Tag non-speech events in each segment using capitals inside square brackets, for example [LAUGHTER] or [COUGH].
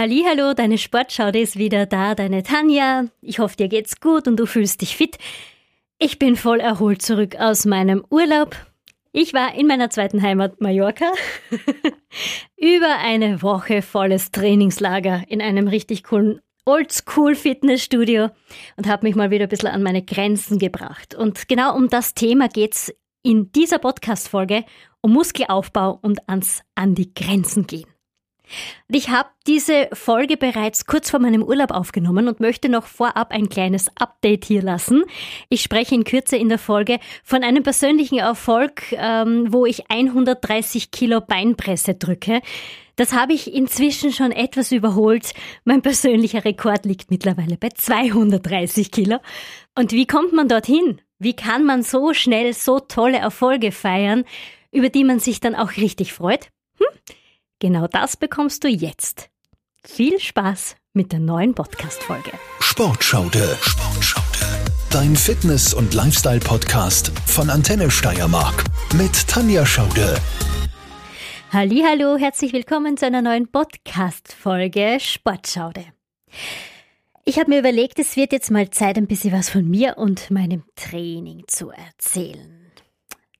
Hallo, deine Sportschau ist wieder da, deine Tanja. Ich hoffe, dir geht's gut und du fühlst dich fit. Ich bin voll erholt zurück aus meinem Urlaub. Ich war in meiner zweiten Heimat Mallorca. [LAUGHS] Über eine Woche volles Trainingslager in einem richtig coolen Oldschool Fitnessstudio und habe mich mal wieder ein bisschen an meine Grenzen gebracht. Und genau um das Thema geht's in dieser Podcast-Folge, um Muskelaufbau und ans an die Grenzen gehen. Ich habe diese Folge bereits kurz vor meinem Urlaub aufgenommen und möchte noch vorab ein kleines Update hier lassen. Ich spreche in Kürze in der Folge von einem persönlichen Erfolg, ähm, wo ich 130 Kilo Beinpresse drücke. Das habe ich inzwischen schon etwas überholt. Mein persönlicher Rekord liegt mittlerweile bei 230 Kilo. Und wie kommt man dorthin? Wie kann man so schnell so tolle Erfolge feiern, über die man sich dann auch richtig freut? Hm? Genau das bekommst du jetzt. Viel Spaß mit der neuen Podcast-Folge. Sportschaude. Sportschaude. Dein Fitness- und Lifestyle-Podcast von Antenne Steiermark mit Tanja Schaude. Hallo, herzlich willkommen zu einer neuen Podcast-Folge Sportschaude. Ich habe mir überlegt, es wird jetzt mal Zeit, ein bisschen was von mir und meinem Training zu erzählen.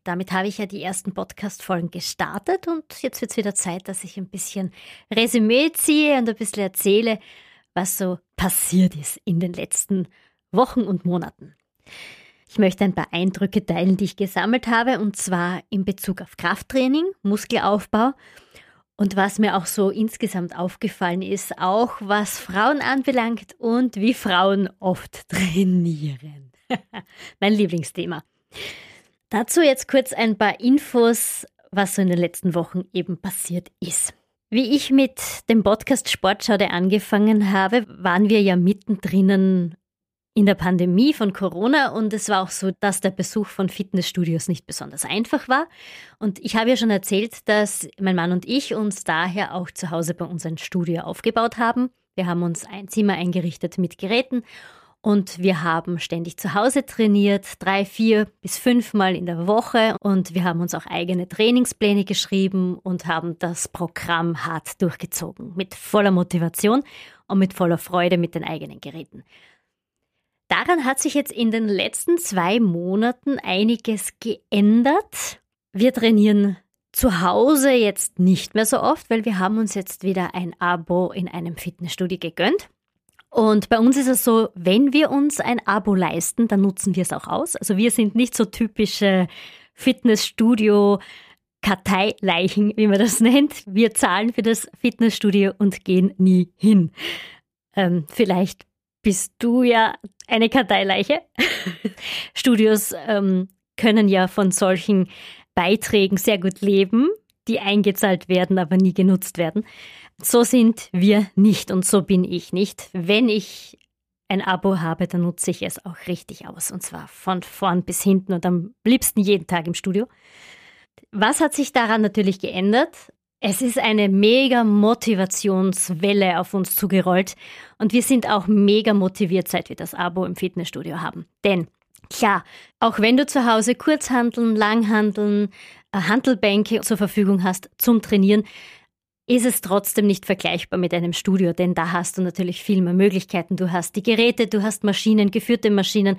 Damit habe ich ja die ersten Podcast-Folgen gestartet und jetzt wird es wieder Zeit, dass ich ein bisschen Resümee ziehe und ein bisschen erzähle, was so passiert ist in den letzten Wochen und Monaten. Ich möchte ein paar Eindrücke teilen, die ich gesammelt habe, und zwar in Bezug auf Krafttraining, Muskelaufbau und was mir auch so insgesamt aufgefallen ist, auch was Frauen anbelangt und wie Frauen oft trainieren. [LAUGHS] mein Lieblingsthema. Dazu jetzt kurz ein paar Infos, was so in den letzten Wochen eben passiert ist. Wie ich mit dem Podcast Sportschaude angefangen habe, waren wir ja mittendrin in der Pandemie von Corona und es war auch so, dass der Besuch von Fitnessstudios nicht besonders einfach war. Und ich habe ja schon erzählt, dass mein Mann und ich uns daher auch zu Hause bei uns ein Studio aufgebaut haben. Wir haben uns ein Zimmer eingerichtet mit Geräten und wir haben ständig zu Hause trainiert, drei, vier bis fünfmal in der Woche. Und wir haben uns auch eigene Trainingspläne geschrieben und haben das Programm hart durchgezogen. Mit voller Motivation und mit voller Freude mit den eigenen Geräten. Daran hat sich jetzt in den letzten zwei Monaten einiges geändert. Wir trainieren zu Hause jetzt nicht mehr so oft, weil wir haben uns jetzt wieder ein Abo in einem Fitnessstudio gegönnt. Und bei uns ist es so, wenn wir uns ein Abo leisten, dann nutzen wir es auch aus. Also wir sind nicht so typische Fitnessstudio Karteileichen, wie man das [LAUGHS] nennt. Wir zahlen für das Fitnessstudio und gehen nie hin. Ähm, vielleicht bist du ja eine Karteileiche. [LAUGHS] Studios ähm, können ja von solchen Beiträgen sehr gut leben, die eingezahlt werden, aber nie genutzt werden. So sind wir nicht und so bin ich nicht. Wenn ich ein Abo habe, dann nutze ich es auch richtig aus und zwar von vorn bis hinten und am liebsten jeden Tag im Studio. Was hat sich daran natürlich geändert? Es ist eine mega Motivationswelle auf uns zugerollt und wir sind auch mega motiviert, seit wir das Abo im Fitnessstudio haben. Denn klar, auch wenn du zu Hause Kurzhandeln, Langhandeln, äh, Handelbänke zur Verfügung hast zum Trainieren, ist es trotzdem nicht vergleichbar mit einem Studio, denn da hast du natürlich viel mehr Möglichkeiten. Du hast die Geräte, du hast Maschinen, geführte Maschinen,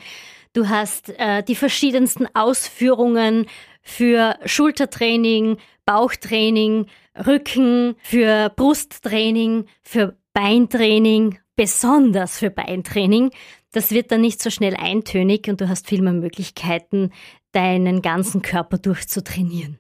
du hast äh, die verschiedensten Ausführungen für Schultertraining, Bauchtraining, Rücken, für Brusttraining, für Beintraining, besonders für Beintraining. Das wird dann nicht so schnell eintönig und du hast viel mehr Möglichkeiten, deinen ganzen Körper durchzutrainieren.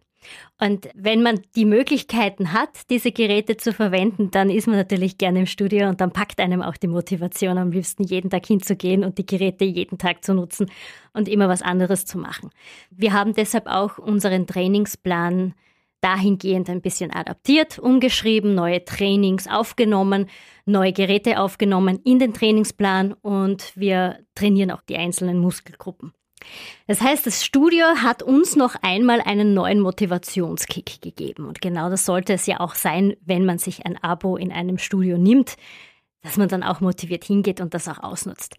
Und wenn man die Möglichkeiten hat, diese Geräte zu verwenden, dann ist man natürlich gerne im Studio und dann packt einem auch die Motivation, am liebsten jeden Tag hinzugehen und die Geräte jeden Tag zu nutzen und immer was anderes zu machen. Wir haben deshalb auch unseren Trainingsplan dahingehend ein bisschen adaptiert, umgeschrieben, neue Trainings aufgenommen, neue Geräte aufgenommen in den Trainingsplan und wir trainieren auch die einzelnen Muskelgruppen. Das heißt, das Studio hat uns noch einmal einen neuen Motivationskick gegeben. Und genau das sollte es ja auch sein, wenn man sich ein Abo in einem Studio nimmt, dass man dann auch motiviert hingeht und das auch ausnutzt.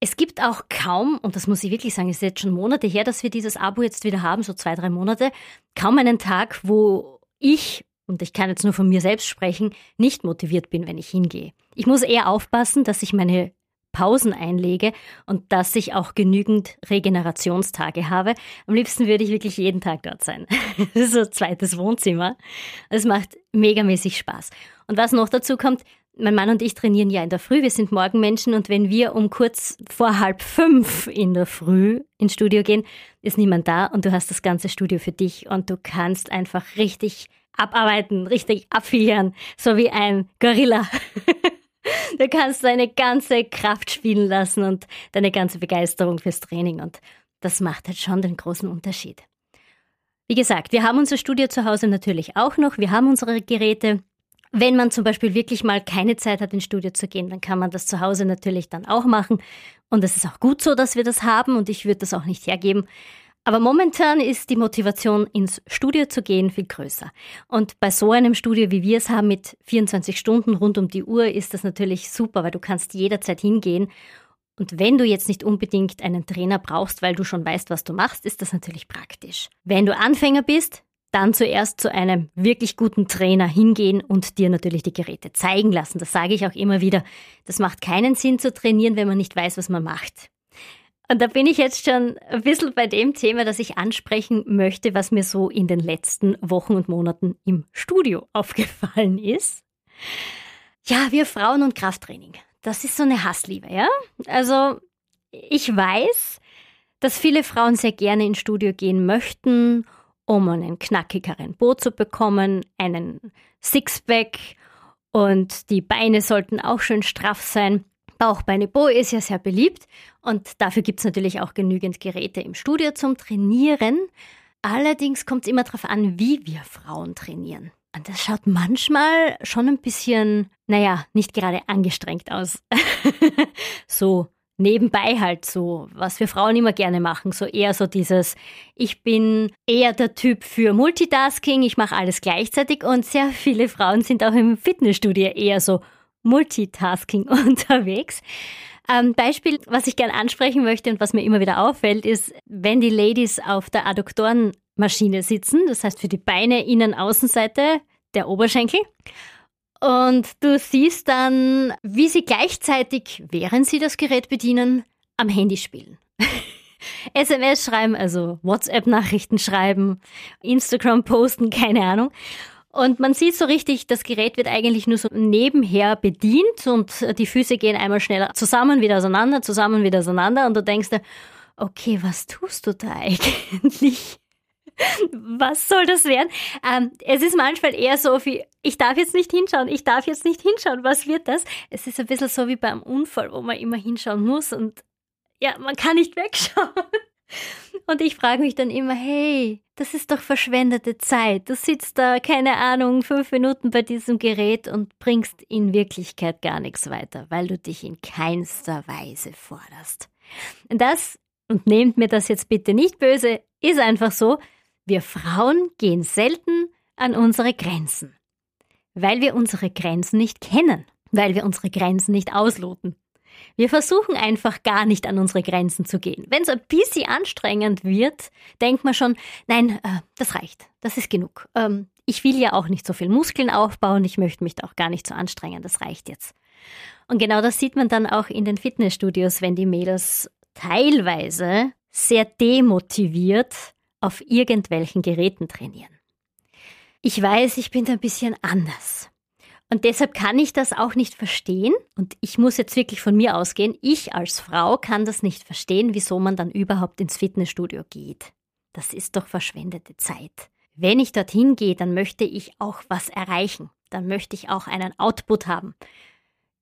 Es gibt auch kaum, und das muss ich wirklich sagen, es ist jetzt schon Monate her, dass wir dieses Abo jetzt wieder haben, so zwei, drei Monate, kaum einen Tag, wo ich und ich kann jetzt nur von mir selbst sprechen, nicht motiviert bin, wenn ich hingehe. Ich muss eher aufpassen, dass ich meine Pausen einlege und dass ich auch genügend Regenerationstage habe. Am liebsten würde ich wirklich jeden Tag dort sein. [LAUGHS] Das ist so ein zweites Wohnzimmer. Es macht megamäßig Spaß. Und was noch dazu kommt, mein Mann und ich trainieren ja in der Früh, wir sind Morgenmenschen und wenn wir um kurz vor halb fünf in der Früh ins Studio gehen, ist niemand da und du hast das ganze Studio für dich und du kannst einfach richtig abarbeiten, richtig abfieren, so wie ein Gorilla. [LAUGHS] [LAUGHS] du kannst deine ganze Kraft spielen lassen und deine ganze Begeisterung fürs Training und das macht halt schon den großen Unterschied. Wie gesagt, wir haben unser Studio zu Hause natürlich auch noch, wir haben unsere Geräte, wenn man zum Beispiel wirklich mal keine Zeit hat, ins Studio zu gehen, dann kann man das zu Hause natürlich dann auch machen. Und es ist auch gut so, dass wir das haben und ich würde das auch nicht hergeben. Aber momentan ist die Motivation, ins Studio zu gehen, viel größer. Und bei so einem Studio, wie wir es haben, mit 24 Stunden rund um die Uhr, ist das natürlich super, weil du kannst jederzeit hingehen. Und wenn du jetzt nicht unbedingt einen Trainer brauchst, weil du schon weißt, was du machst, ist das natürlich praktisch. Wenn du Anfänger bist, dann zuerst zu einem wirklich guten Trainer hingehen und dir natürlich die Geräte zeigen lassen. Das sage ich auch immer wieder. Das macht keinen Sinn zu trainieren, wenn man nicht weiß, was man macht. Und da bin ich jetzt schon ein bisschen bei dem Thema, das ich ansprechen möchte, was mir so in den letzten Wochen und Monaten im Studio [LAUGHS] aufgefallen ist. Ja, wir Frauen und Krafttraining. Das ist so eine Hassliebe, ja? Also, ich weiß, dass viele Frauen sehr gerne ins Studio gehen möchten um einen knackigeren Po zu bekommen, einen Sixpack und die Beine sollten auch schön straff sein. Bauchbeine Po ist ja sehr beliebt und dafür gibt es natürlich auch genügend Geräte im Studio zum Trainieren. Allerdings kommt es immer darauf an, wie wir Frauen trainieren. Und das schaut manchmal schon ein bisschen, naja, nicht gerade angestrengt aus. [LAUGHS] so nebenbei halt so, was wir Frauen immer gerne machen, so eher so dieses, ich bin eher der Typ für Multitasking, ich mache alles gleichzeitig und sehr viele Frauen sind auch im Fitnessstudio eher so Multitasking [LAUGHS] unterwegs. Ähm, Beispiel, was ich gerne ansprechen möchte und was mir immer wieder auffällt, ist, wenn die Ladies auf der Adduktorenmaschine sitzen, das heißt für die Beine Innen-Außenseite der Oberschenkel und du siehst dann, wie sie gleichzeitig, während sie das Gerät bedienen, am Handy spielen. [LAUGHS] SMS schreiben, also WhatsApp-Nachrichten schreiben, Instagram posten, keine Ahnung. Und man sieht so richtig, das Gerät wird eigentlich nur so nebenher bedient und die Füße gehen einmal schneller zusammen, wieder auseinander, zusammen, wieder auseinander. Und du denkst dir, okay, was tust du da [LAUGHS] eigentlich? was soll das werden? Ähm, es ist manchmal eher so wie, ich darf jetzt nicht hinschauen, ich darf jetzt nicht hinschauen, was wird das? Es ist ein bisschen so wie beim Unfall, wo man immer hinschauen muss und ja, man kann nicht wegschauen. Und ich frage mich dann immer, hey, das ist doch verschwendete Zeit. Du sitzt da, keine Ahnung, fünf Minuten bei diesem Gerät und bringst in Wirklichkeit gar nichts weiter, weil du dich in keinster Weise forderst. Das, und nehmt mir das jetzt bitte nicht böse, ist einfach so, wir Frauen gehen selten an unsere Grenzen, weil wir unsere Grenzen nicht kennen, weil wir unsere Grenzen nicht ausloten. Wir versuchen einfach gar nicht an unsere Grenzen zu gehen. Wenn es ein bisschen anstrengend wird, denkt man schon, nein, äh, das reicht, das ist genug. Ähm, ich will ja auch nicht so viel Muskeln aufbauen, ich möchte mich da auch gar nicht so anstrengen, das reicht jetzt. Und genau das sieht man dann auch in den Fitnessstudios, wenn die Mädels teilweise sehr demotiviert auf irgendwelchen Geräten trainieren. Ich weiß, ich bin da ein bisschen anders. Und deshalb kann ich das auch nicht verstehen. Und ich muss jetzt wirklich von mir ausgehen. Ich als Frau kann das nicht verstehen, wieso man dann überhaupt ins Fitnessstudio geht. Das ist doch verschwendete Zeit. Wenn ich dorthin gehe, dann möchte ich auch was erreichen. Dann möchte ich auch einen Output haben.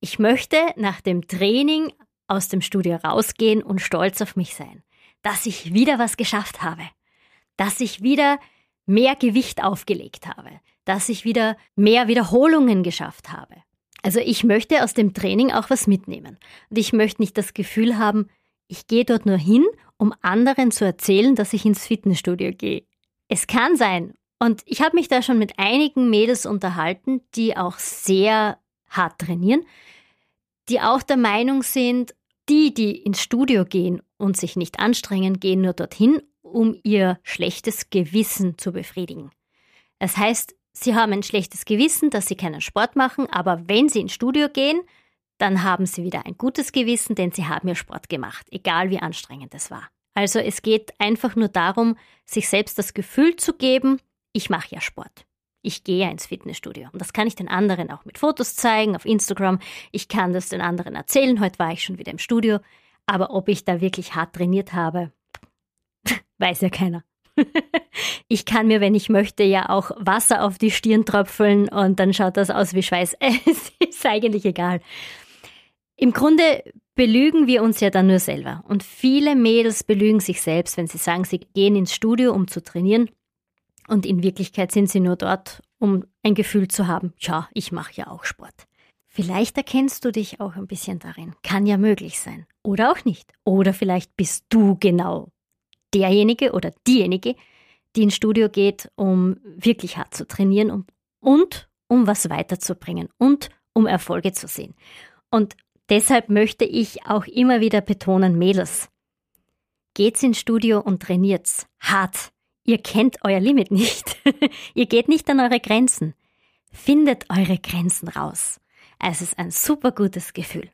Ich möchte nach dem Training aus dem Studio rausgehen und stolz auf mich sein, dass ich wieder was geschafft habe dass ich wieder mehr Gewicht aufgelegt habe, dass ich wieder mehr Wiederholungen geschafft habe. Also ich möchte aus dem Training auch was mitnehmen. Und ich möchte nicht das Gefühl haben, ich gehe dort nur hin, um anderen zu erzählen, dass ich ins Fitnessstudio gehe. Es kann sein. Und ich habe mich da schon mit einigen Mädels unterhalten, die auch sehr hart trainieren, die auch der Meinung sind, die, die ins Studio gehen und sich nicht anstrengen, gehen nur dorthin, um ihr schlechtes Gewissen zu befriedigen. Das heißt, sie haben ein schlechtes Gewissen, dass sie keinen Sport machen, aber wenn sie ins Studio gehen, dann haben sie wieder ein gutes Gewissen, denn sie haben ja Sport gemacht, egal wie anstrengend es war. Also es geht einfach nur darum, sich selbst das Gefühl zu geben, ich mache ja Sport. Ich gehe ja ins Fitnessstudio. Und das kann ich den anderen auch mit Fotos zeigen auf Instagram. Ich kann das den anderen erzählen. Heute war ich schon wieder im Studio. Aber ob ich da wirklich hart trainiert habe, weiß ja keiner. [LAUGHS] ich kann mir, wenn ich möchte, ja auch Wasser auf die Stirn tröpfeln und dann schaut das aus wie Schweiß. [LAUGHS] Es ist eigentlich egal. Im Grunde belügen wir uns ja dann nur selber. Und viele Mädels belügen sich selbst, wenn sie sagen, sie gehen ins Studio, um zu trainieren. Und in Wirklichkeit sind sie nur dort, um ein Gefühl zu haben, tja, ich mache ja auch Sport. Vielleicht erkennst du dich auch ein bisschen darin. Kann ja möglich sein. Oder auch nicht. Oder vielleicht bist du genau derjenige oder diejenige, die ins Studio geht, um wirklich hart zu trainieren und, und um was weiterzubringen und um Erfolge zu sehen. Und deshalb möchte ich auch immer wieder betonen, Mädels, geht's ins Studio und trainiert's hart. Ihr kennt euer Limit nicht. [LAUGHS] Ihr geht nicht an eure Grenzen. Findet eure Grenzen raus. Es ist ein super gutes Gefühl.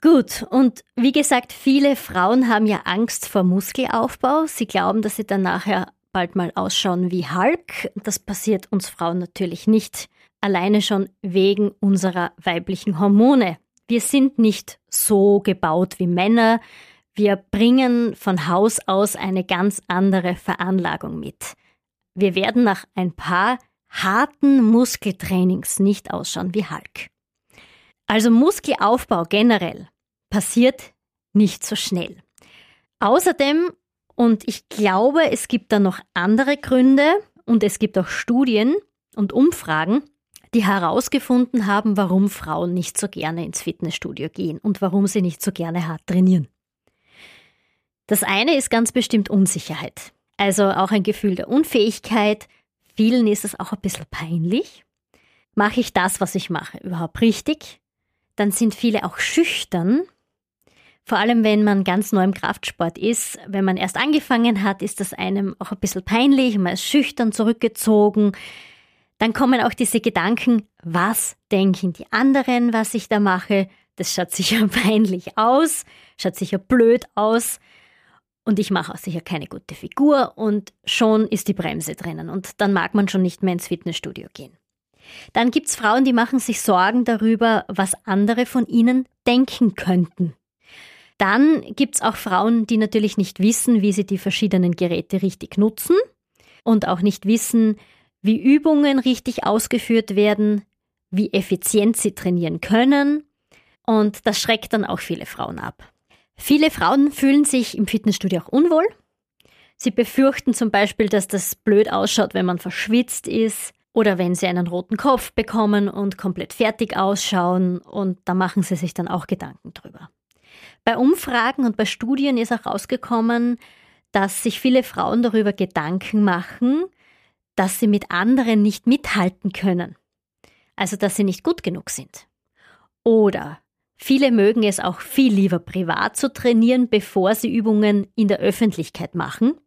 Gut, und wie gesagt, viele Frauen haben ja Angst vor Muskelaufbau. Sie glauben, dass sie dann nachher bald mal ausschauen wie Hulk. Das passiert uns Frauen natürlich nicht. Alleine schon wegen unserer weiblichen Hormone. Wir sind nicht so gebaut wie Männer. Wir bringen von Haus aus eine ganz andere Veranlagung mit. Wir werden nach ein paar harten Muskeltrainings nicht ausschauen wie Hulk. Also Muskelaufbau generell passiert nicht so schnell. Außerdem, und ich glaube, es gibt da noch andere Gründe und es gibt auch Studien und Umfragen, die herausgefunden haben, warum Frauen nicht so gerne ins Fitnessstudio gehen und warum sie nicht so gerne hart trainieren. Das eine ist ganz bestimmt Unsicherheit. Also auch ein Gefühl der Unfähigkeit. Vielen ist es auch ein bisschen peinlich. Mache ich das, was ich mache, überhaupt richtig? Dann sind viele auch schüchtern. Vor allem, wenn man ganz neu im Kraftsport ist. Wenn man erst angefangen hat, ist das einem auch ein bisschen peinlich. Man ist schüchtern, zurückgezogen. Dann kommen auch diese Gedanken, was denken die anderen, was ich da mache? Das schaut sicher [LAUGHS] peinlich aus, schaut sicher blöd aus und ich mache auch sicher keine gute Figur und schon ist die Bremse drinnen und dann mag man schon nicht mehr ins Fitnessstudio gehen. Dann gibt's Frauen, die machen sich Sorgen darüber, was andere von ihnen denken könnten. Dann gibt's auch Frauen, die natürlich nicht wissen, wie sie die verschiedenen Geräte richtig nutzen und auch nicht wissen, wie Übungen richtig ausgeführt werden, wie effizient sie trainieren können. Und das schreckt dann auch viele Frauen ab. Viele Frauen fühlen sich im Fitnessstudio auch unwohl. Sie befürchten zum Beispiel, dass das blöd ausschaut, wenn man verschwitzt ist oder wenn sie einen roten Kopf bekommen und komplett fertig ausschauen und da machen sie sich dann auch Gedanken drüber. Bei Umfragen und bei Studien ist auch rausgekommen, dass sich viele Frauen darüber Gedanken machen, dass sie mit anderen nicht mithalten können. Also dass sie nicht gut genug sind. Oder Viele mögen es auch viel lieber privat zu trainieren, bevor sie Übungen in der Öffentlichkeit machen.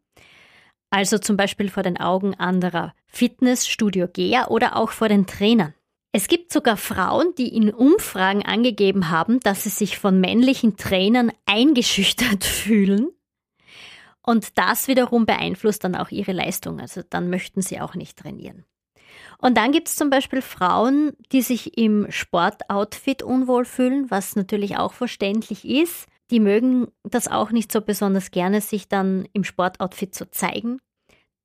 Also zum Beispiel vor den Augen anderer Fitnessstudio-Geher oder auch vor den Trainern. Es gibt sogar Frauen, die in Umfragen angegeben haben, dass sie sich von männlichen Trainern eingeschüchtert [LAUGHS] fühlen. Und das wiederum beeinflusst dann auch ihre Leistung. Also dann möchten sie auch nicht trainieren. Und dann gibt es zum Beispiel Frauen, die sich im Sportoutfit unwohl fühlen, was natürlich auch verständlich ist. Die mögen das auch nicht so besonders gerne, sich dann im Sportoutfit zu zeigen.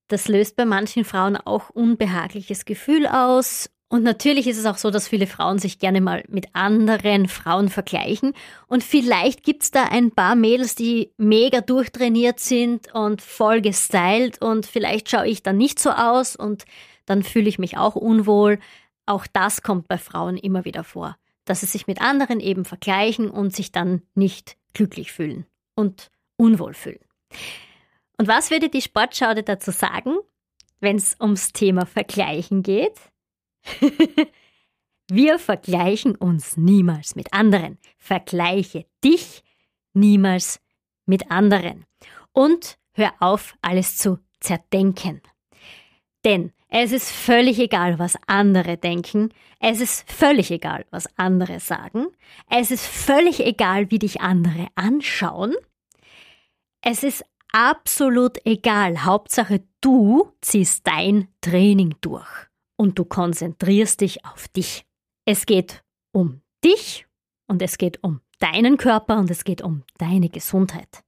Das löst bei manchen Frauen auch unbehagliches Gefühl aus. Und natürlich ist es auch so, dass viele Frauen sich gerne mal mit anderen Frauen vergleichen. Und vielleicht gibt es da ein paar Mädels, die mega durchtrainiert sind und voll gestylt und vielleicht schaue ich dann nicht so aus und dann fühle ich mich auch unwohl. Auch das kommt bei Frauen immer wieder vor, dass sie sich mit anderen eben vergleichen und sich dann nicht glücklich fühlen und unwohl fühlen. Und was würde die Sportschaude dazu sagen, wenn es ums Thema Vergleichen geht? [LAUGHS] Wir vergleichen uns niemals mit anderen. Vergleiche dich niemals mit anderen. Und hör auf, alles zu zerdenken. Denn Es ist völlig egal, was andere denken. Es ist völlig egal, was andere sagen. Es ist völlig egal, wie dich andere anschauen. Es ist absolut egal. Hauptsache, du ziehst dein Training durch und du konzentrierst dich auf dich. Es geht um dich und es geht um deinen Körper und es geht um deine Gesundheit.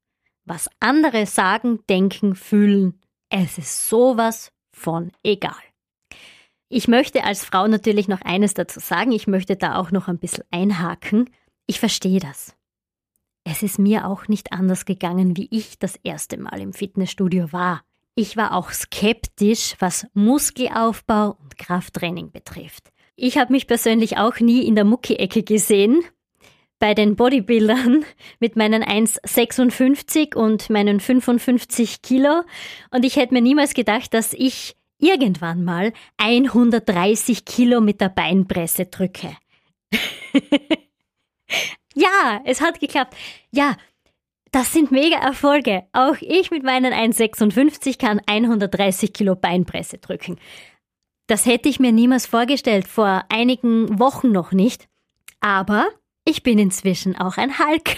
Was andere sagen, denken, fühlen, es ist sowas von egal. Ich möchte als Frau natürlich noch eines dazu sagen. Ich möchte da auch noch ein bisschen einhaken. Ich verstehe das. Es ist mir auch nicht anders gegangen, wie ich das erste Mal im Fitnessstudio war. Ich war auch skeptisch, was Muskelaufbau und Krafttraining betrifft. Ich habe mich persönlich auch nie in der Mucki-Ecke gesehen. Bei den Bodybuildern [LAUGHS] mit meinen 1,56 und meinen 55 Kilo. Und ich hätte mir niemals gedacht, dass ich irgendwann mal 130 Kilo mit der Beinpresse drücke. [LAUGHS] ja, es hat geklappt. Ja, das sind mega Erfolge. Auch ich mit meinen 1,56 kann 130 Kilo Beinpresse drücken. Das hätte ich mir niemals vorgestellt, vor einigen Wochen noch nicht. Aber ich bin inzwischen auch ein Hulk.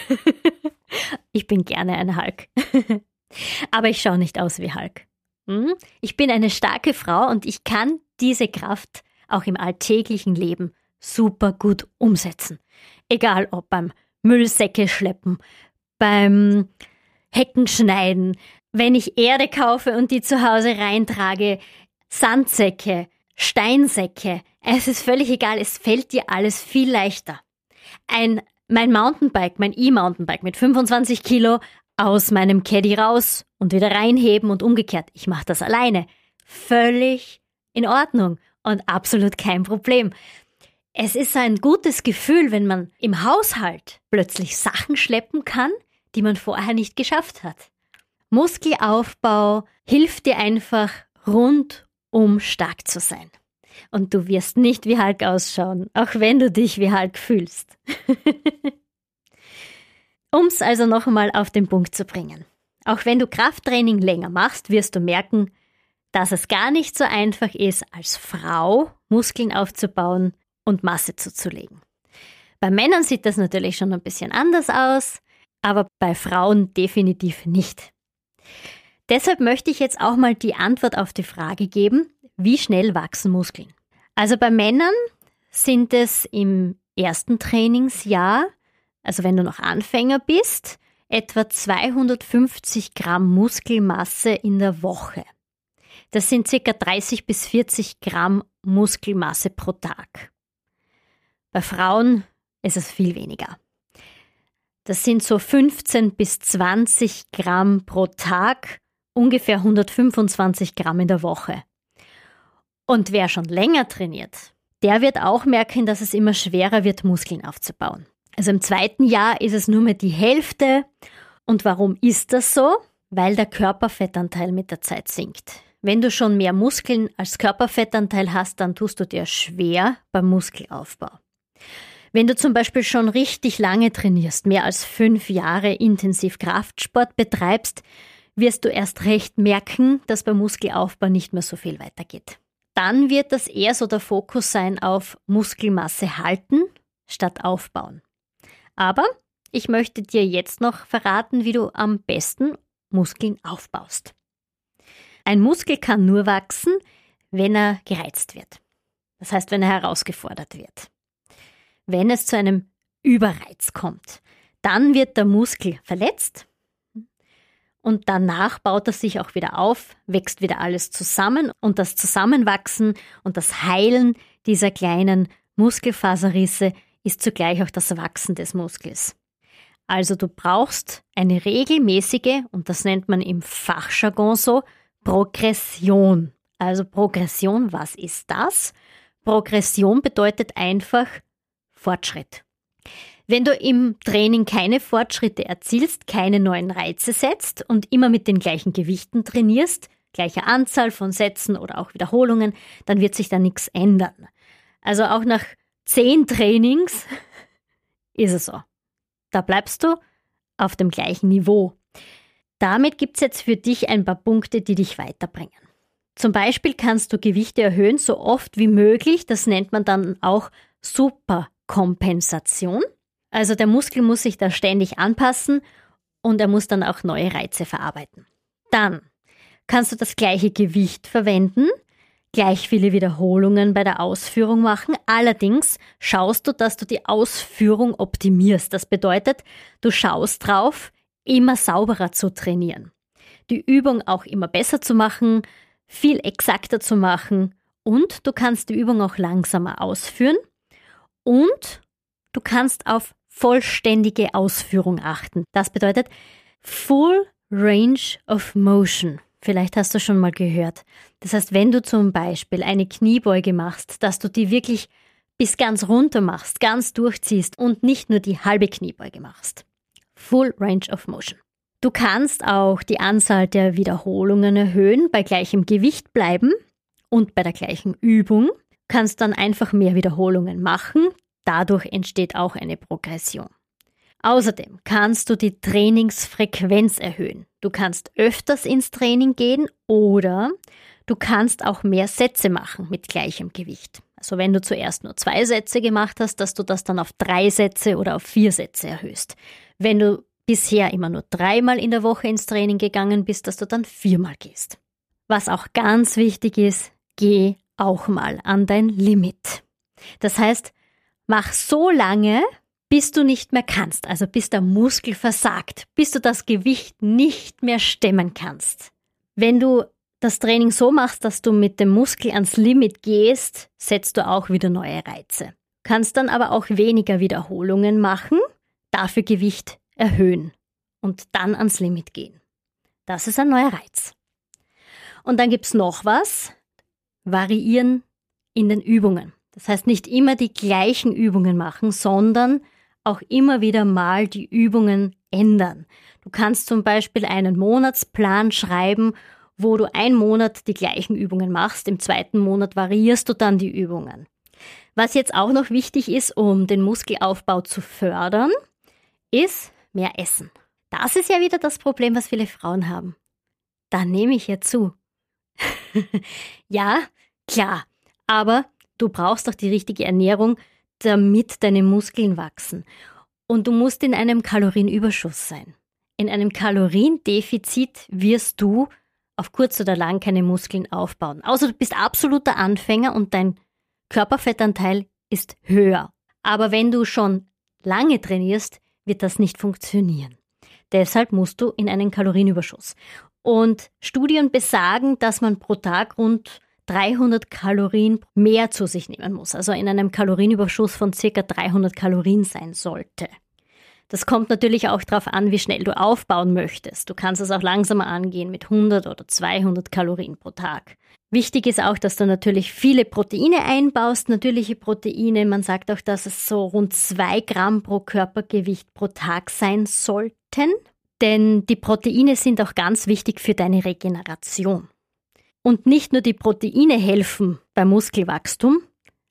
[LAUGHS] ich bin gerne ein Hulk. [LAUGHS] Aber ich schaue nicht aus wie Hulk. Hm? Ich bin eine starke Frau und ich kann diese Kraft auch im alltäglichen Leben super gut umsetzen. Egal ob beim Müllsäcke schleppen, beim Hecken schneiden, wenn ich Erde kaufe und die zu Hause reintrage, Sandsäcke, Steinsäcke, es ist völlig egal, es fällt dir alles viel leichter. Ein, mein Mountainbike, mein E-Mountainbike mit 25 Kilo aus meinem Caddy raus und wieder reinheben und umgekehrt. Ich mache das alleine. Völlig in Ordnung und absolut kein Problem. Es ist ein gutes Gefühl, wenn man im Haushalt plötzlich Sachen schleppen kann, die man vorher nicht geschafft hat. Muskelaufbau hilft dir einfach rundum stark zu sein. Und du wirst nicht wie Hulk ausschauen, auch wenn du dich wie Hulk fühlst. [LAUGHS] Um es also noch einmal auf den Punkt zu bringen. Auch wenn du Krafttraining länger machst, wirst du merken, dass es gar nicht so einfach ist, als Frau Muskeln aufzubauen und Masse zuzulegen. Bei Männern sieht das natürlich schon ein bisschen anders aus, aber bei Frauen definitiv nicht. Deshalb möchte ich jetzt auch mal die Antwort auf die Frage geben, wie schnell wachsen Muskeln? Also bei Männern sind es im ersten Trainingsjahr also wenn du noch Anfänger bist, etwa 250 Gramm Muskelmasse in der Woche. Das sind circa 30 bis 40 Gramm Muskelmasse pro Tag. Bei Frauen ist es viel weniger. Das sind so 15 bis 20 Gramm pro Tag, ungefähr 125 Gramm in der Woche. Und wer schon länger trainiert, der wird auch merken, dass es immer schwerer wird, Muskeln aufzubauen. Also im zweiten Jahr ist es nur mehr die Hälfte. Und warum ist das so? Weil der Körperfettanteil mit der Zeit sinkt. Wenn du schon mehr Muskeln als Körperfettanteil hast, dann tust du dir schwer beim Muskelaufbau. Wenn du zum Beispiel schon richtig lange trainierst, mehr als fünf Jahre intensiv Kraftsport betreibst, wirst du erst recht merken, dass beim Muskelaufbau nicht mehr so viel weitergeht. Dann wird das eher so der Fokus sein auf Muskelmasse halten statt aufbauen. Aber ich möchte dir jetzt noch verraten, wie du am besten Muskeln aufbaust. Ein Muskel kann nur wachsen, wenn er gereizt wird. Das heißt, wenn er herausgefordert wird. Wenn es zu einem Überreiz kommt, dann wird der Muskel verletzt und danach baut er sich auch wieder auf, wächst wieder alles zusammen und das Zusammenwachsen und das Heilen dieser kleinen Muskelfaserrisse ist zugleich auch das Wachsen des Muskels. Also du brauchst eine regelmäßige, und das nennt man im Fachjargon so, Progression. Also Progression, was ist das? Progression bedeutet einfach Fortschritt. Wenn du im Training keine Fortschritte erzielst, keine neuen Reize setzt und immer mit den gleichen Gewichten trainierst, gleiche Anzahl von Sätzen oder auch Wiederholungen, dann wird sich da nichts ändern. Also auch nach zehn Trainings [LAUGHS] ist es so. Da bleibst du auf dem gleichen Niveau. Damit gibt es jetzt für dich ein paar Punkte, die dich weiterbringen. Zum Beispiel kannst du Gewichte erhöhen, so oft wie möglich. Das nennt man dann auch Superkompensation. Also der Muskel muss sich da ständig anpassen und er muss dann auch neue Reize verarbeiten. Dann kannst du das gleiche Gewicht verwenden, gleich viele Wiederholungen bei der Ausführung machen. Allerdings schaust du, dass du die Ausführung optimierst. Das bedeutet, du schaust drauf, immer sauberer zu trainieren. Die Übung auch immer besser zu machen, viel exakter zu machen und du kannst die Übung auch langsamer ausführen und du kannst auf vollständige Ausführung achten. Das bedeutet Full Range of Motion. Vielleicht hast du schon mal gehört. Das heißt, wenn du zum Beispiel eine Kniebeuge machst, dass du die wirklich bis ganz runter machst, ganz durchziehst und nicht nur die halbe Kniebeuge machst. Full Range of Motion. Du kannst auch die Anzahl der Wiederholungen erhöhen, bei gleichem Gewicht bleiben und bei der gleichen Übung. Kannst dann einfach mehr Wiederholungen machen. Dadurch entsteht auch eine Progression. Außerdem kannst du die Trainingsfrequenz erhöhen. Du kannst öfters ins Training gehen oder du kannst auch mehr Sätze machen mit gleichem Gewicht. Also wenn du zuerst nur zwei Sätze gemacht hast, dass du das dann auf drei Sätze oder auf vier Sätze erhöhst. Wenn du bisher immer nur dreimal in der Woche ins Training gegangen bist, dass du dann viermal gehst. Was auch ganz wichtig ist, geh auch mal an dein Limit. Das heißt, mach so lange, bis du nicht mehr kannst, also bis der Muskel versagt, bis du das Gewicht nicht mehr stemmen kannst. Wenn du das Training so machst, dass du mit dem Muskel ans Limit gehst, setzt du auch wieder neue Reize. Kannst dann aber auch weniger Wiederholungen machen, dafür Gewicht erhöhen und dann ans Limit gehen. Das ist ein neuer Reiz. Und dann gibt's noch was, variieren in den Übungen. Das heißt, nicht immer die gleichen Übungen machen, sondern auch immer wieder mal die Übungen ändern. Du kannst zum Beispiel einen Monatsplan schreiben, wo du einen Monat die gleichen Übungen machst, im zweiten Monat variierst du dann die Übungen. Was jetzt auch noch wichtig ist, um den Muskelaufbau zu fördern, ist mehr Essen. Das ist ja wieder das Problem, was viele Frauen haben. Da nehme ich ja zu. [LAUGHS] ja, klar, aber du brauchst doch die richtige Ernährung, damit deine Muskeln wachsen. Und du musst in einem Kalorienüberschuss sein. In einem Kaloriendefizit wirst du auf kurz oder lang keine Muskeln aufbauen. Außer du bist absoluter Anfänger und dein Körperfettanteil ist höher. Aber wenn du schon lange trainierst, wird das nicht funktionieren. Deshalb musst du in einen Kalorienüberschuss. Und Studien besagen, dass man pro Tag rund 300 Kalorien mehr zu sich nehmen muss, also in einem Kalorienüberschuss von circa 300 Kalorien sein sollte. Das kommt natürlich auch darauf an, wie schnell du aufbauen möchtest. Du kannst es auch langsamer angehen mit 100 oder 200 Kalorien pro Tag. Wichtig ist auch, dass du natürlich viele Proteine einbaust, natürliche Proteine. Man sagt auch, dass es so rund 2 Gramm pro Körpergewicht pro Tag sein sollten. Denn die Proteine sind auch ganz wichtig für deine Regeneration. Und nicht nur die Proteine helfen beim Muskelwachstum,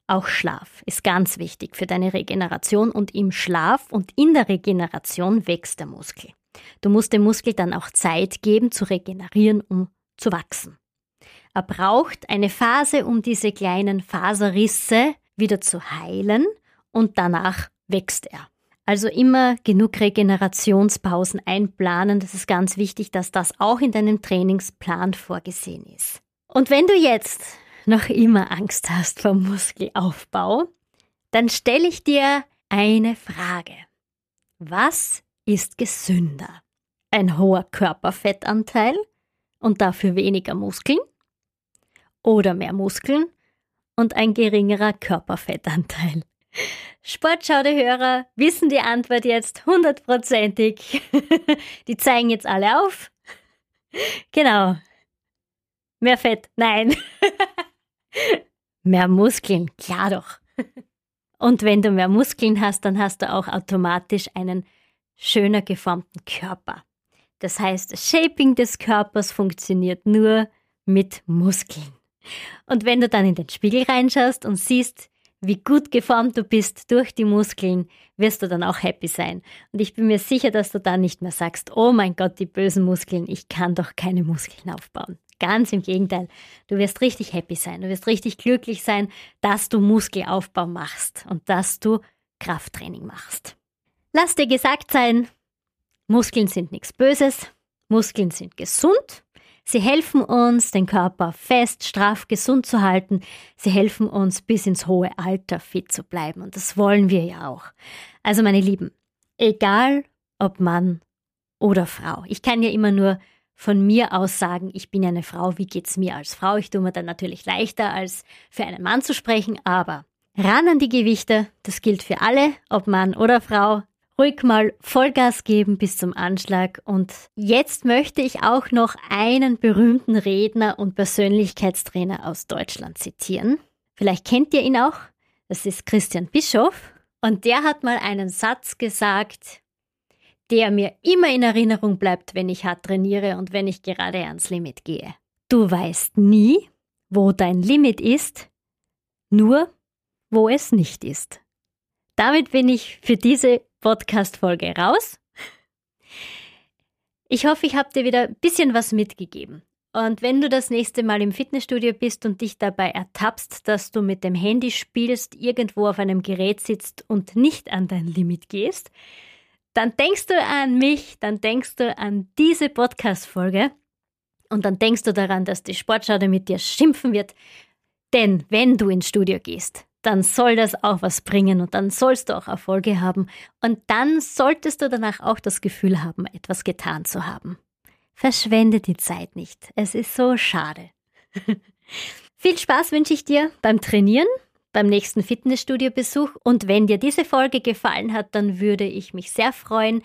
auch Schlaf ist ganz wichtig für deine Regeneration und im Schlaf und in der Regeneration wächst der Muskel. Du musst dem Muskel dann auch Zeit geben zu regenerieren, um zu wachsen. Er braucht eine Phase, um diese kleinen Faserrisse wieder zu heilen und danach wächst er. Also immer genug Regenerationspausen einplanen. Das ist ganz wichtig, dass das auch in deinem Trainingsplan vorgesehen ist. Und wenn du jetzt noch immer Angst hast vor Muskelaufbau, dann stelle ich dir eine Frage. Was ist gesünder? Ein hoher Körperfettanteil und dafür weniger Muskeln? Oder mehr Muskeln und ein geringerer Körperfettanteil? Sportschau-Hörer wissen die Antwort jetzt hundertprozentig. [LAUGHS] Die zeigen jetzt alle auf. Genau. Mehr Fett, nein. [LAUGHS] mehr Muskeln, klar doch. Und wenn du mehr Muskeln hast, dann hast du auch automatisch einen schöner geformten Körper. Das heißt, Shaping des Körpers funktioniert nur mit Muskeln. Und wenn du dann in den Spiegel reinschaust und siehst, wie gut geformt du bist durch die Muskeln, wirst du dann auch happy sein. Und ich bin mir sicher, dass du dann nicht mehr sagst, oh mein Gott, die bösen Muskeln, ich kann doch keine Muskeln aufbauen. Ganz im Gegenteil. Du wirst richtig happy sein. Du wirst richtig glücklich sein, dass du Muskelaufbau machst und dass du Krafttraining machst. Lass dir gesagt sein, Muskeln sind nichts Böses. Muskeln sind gesund. Sie helfen uns, den Körper fest, straff, gesund zu halten. Sie helfen uns, bis ins hohe Alter fit zu bleiben. Und das wollen wir ja auch. Also meine Lieben, egal ob Mann oder Frau. Ich kann ja immer nur von mir aus sagen, ich bin eine Frau, wie geht's mir als Frau? Ich tue mir dann natürlich leichter, als für einen Mann zu sprechen, aber ran an die Gewichte, das gilt für alle, ob Mann oder Frau. Ruhig mal Vollgas geben bis zum Anschlag. Und jetzt möchte ich auch noch einen berühmten Redner und Persönlichkeitstrainer aus Deutschland zitieren. Vielleicht kennt ihr ihn auch. Das ist Christian Bischoff. Und der hat mal einen Satz gesagt, der mir immer in Erinnerung bleibt, wenn ich hart trainiere und wenn ich gerade ans Limit gehe. Du weißt nie, wo dein Limit ist, nur wo es nicht ist. Damit bin ich für diese Podcast-Folge raus. Ich hoffe, ich habe dir wieder ein bisschen was mitgegeben. Und wenn du das nächste Mal im Fitnessstudio bist und dich dabei ertappst, dass du mit dem Handy spielst, irgendwo auf einem Gerät sitzt und nicht an dein Limit gehst, dann denkst du an mich, dann denkst du an diese Podcast-Folge und dann denkst du daran, dass die Sportschaude mit dir schimpfen wird. Denn wenn du ins Studio gehst, dann soll das auch was bringen und dann sollst du auch Erfolge haben und dann solltest du danach auch das Gefühl haben, etwas getan zu haben. Verschwende die Zeit nicht. Es ist so schade. [LAUGHS] Viel Spaß wünsche ich dir beim Trainieren beim nächsten Fitnessstudio-Besuch. Und wenn dir diese Folge gefallen hat, dann würde ich mich sehr freuen,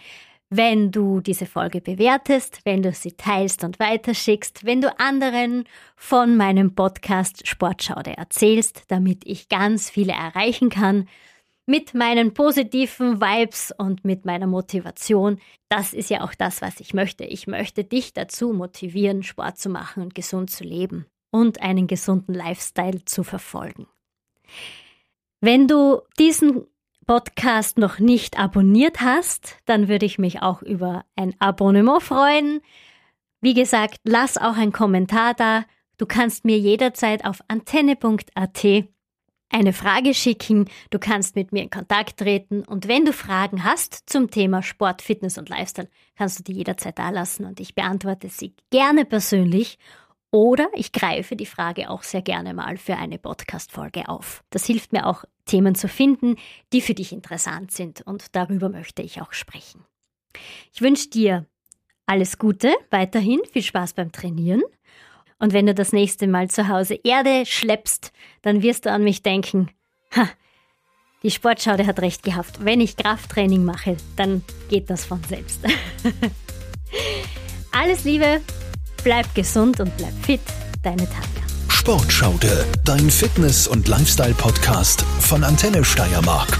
wenn du diese Folge bewertest, wenn du sie teilst und weiterschickst, wenn du anderen von meinem Podcast Sportschaude erzählst, damit ich ganz viele erreichen kann mit meinen positiven Vibes und mit meiner Motivation. Das ist ja auch das, was ich möchte. Ich möchte dich dazu motivieren, Sport zu machen und gesund zu leben und einen gesunden Lifestyle zu verfolgen. Wenn du diesen Podcast noch nicht abonniert hast, dann würde ich mich auch über ein Abonnement freuen. Wie gesagt, lass auch einen Kommentar da. Du kannst mir jederzeit auf antenne.at eine Frage schicken, du kannst mit mir in Kontakt treten und wenn du Fragen hast zum Thema Sport, Fitness und Lifestyle, kannst du die jederzeit da lassen und ich beantworte sie gerne persönlich oder ich greife die Frage auch sehr gerne mal für eine Podcast-Folge auf. Das hilft mir auch, Themen zu finden, die für dich interessant sind und darüber möchte ich auch sprechen. Ich wünsche dir alles Gute, weiterhin viel Spaß beim Trainieren. Und wenn du das nächste Mal zu Hause Erde schleppst, dann wirst du an mich denken, ha, die Sportschaude hat recht gehabt. Wenn ich Krafttraining mache, dann geht das von selbst. [LAUGHS] Alles Liebe, Bleib gesund und bleib fit, deine Tanja. Sportschaude, dein Fitness- und Lifestyle-Podcast von Antenne Steiermark.